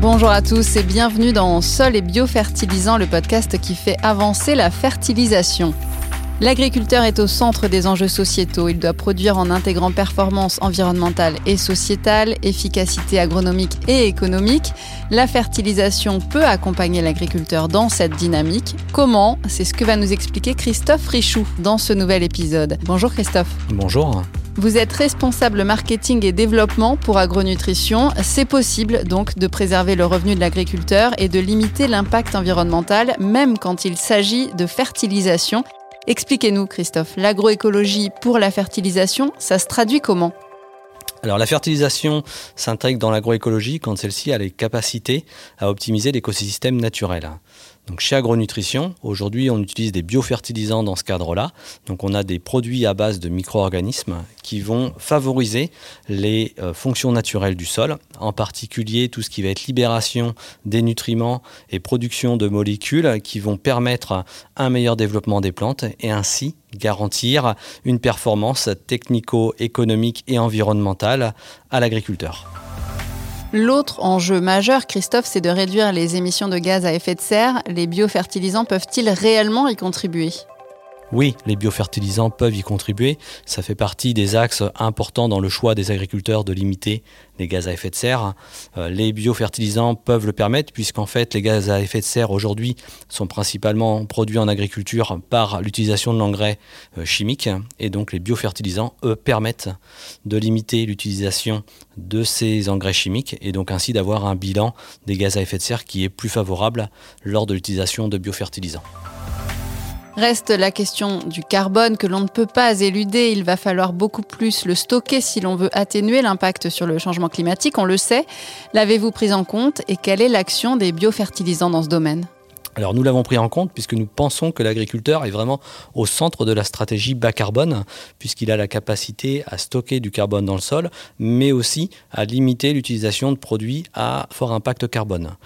Bonjour à tous et bienvenue dans Sol et biofertilisant, le podcast qui fait avancer la fertilisation. L'agriculteur est au centre des enjeux sociétaux. Il doit produire en intégrant performance environnementale et sociétale, efficacité agronomique et économique. La fertilisation peut accompagner l'agriculteur dans cette dynamique. Comment? C'est ce que va nous expliquer Christophe Richoux dans ce nouvel épisode. Bonjour Christophe. Bonjour. Vous êtes responsable marketing et développement pour Agronutrition. C'est possible donc de préserver le revenu de l'agriculteur et de limiter l'impact environnemental, même quand il s'agit de fertilisation. Expliquez-nous, Christophe, l'agroécologie pour la fertilisation, ça se traduit comment? Alors la fertilisation s'intègre dans l'agroécologie quand celle-ci a les capacités à optimiser l'écosystème naturel. Donc chez Agronutrition, aujourd'hui, on utilise des biofertilisants dans ce cadre-là. Donc on a des produits à base de micro-organismes qui vont favoriser les euh, fonctions naturelles du sol, en particulier tout ce qui va être libération des nutriments et production de molécules qui vont permettre un meilleur développement des plantes et ainsi garantir une performance technico-économique et environnementale à l'agriculteur. L'autre enjeu majeur, Christophe, c'est de réduire les émissions de gaz à effet de serre. Les biofertilisants peuvent-ils réellement y contribuer? Oui, les biofertilisants peuvent y contribuer. Ça fait partie des axes importants dans le choix des agriculteurs de limiter les gaz à effet de serre. Euh, les biofertilisants peuvent le permettre puisqu'en fait les gaz à effet de serre aujourd'hui sont principalement produits en agriculture par l'utilisation de l'engrais euh, chimique et donc les biofertilisants eux permettent de limiter l'utilisation de ces engrais chimiques et donc ainsi d'avoir un bilan des gaz à effet de serre qui est plus favorable lors de l'utilisation de biofertilisants. Reste la question du carbone que l'on ne peut pas éluder. Il va falloir beaucoup plus le stocker si l'on veut atténuer l'impact sur le changement climatique. On le sait. L'avez-vous pris en compte et quelle est l'action des biofertilisants dans ce domaine? Alors nous l'avons pris en compte puisque nous pensons que l'agriculteur est vraiment au centre de la stratégie bas carbone puisqu'il a la capacité à stocker du carbone dans le sol mais aussi à limiter l'utilisation de produits à fort impact carbone.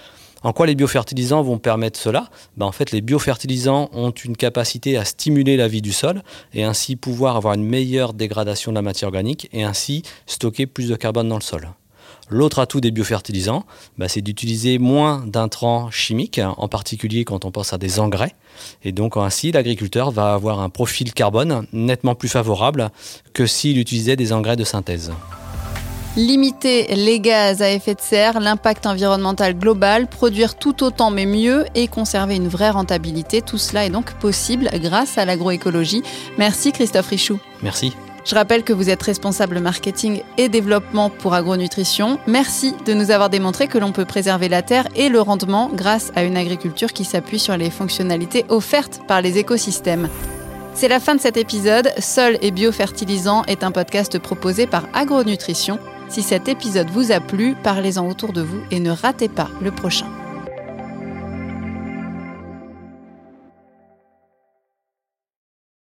En quoi les biofertilisants vont permettre cela? Ben, En fait, les biofertilisants ont une capacité à stimuler la vie du sol et ainsi pouvoir avoir une meilleure dégradation de la matière organique et ainsi stocker plus de carbone dans le sol. L'autre atout des biofertilisants, ben, c'est d'utiliser moins d'intrants chimiques, en particulier quand on pense à des engrais. Et donc ainsi, l'agriculteur va avoir un profil carbone nettement plus favorable que s'il utilisait des engrais de synthèse. Limiter les gaz à effet de serre, l'impact environnemental global, produire tout autant mais mieux et conserver une vraie rentabilité, tout cela est donc possible grâce à l'agroécologie. Merci Christophe Richoux. Merci. Je rappelle que vous êtes responsable marketing et développement pour Agronutrition. Merci de nous avoir démontré que l'on peut préserver la terre et le rendement grâce à une agriculture qui s'appuie sur les fonctionnalités offertes par les écosystèmes. C'est la fin de cet épisode. Sol et biofertilisant est un podcast proposé par Agronutrition. Si cet épisode vous a plu, parlez-en autour de vous et ne ratez pas le prochain.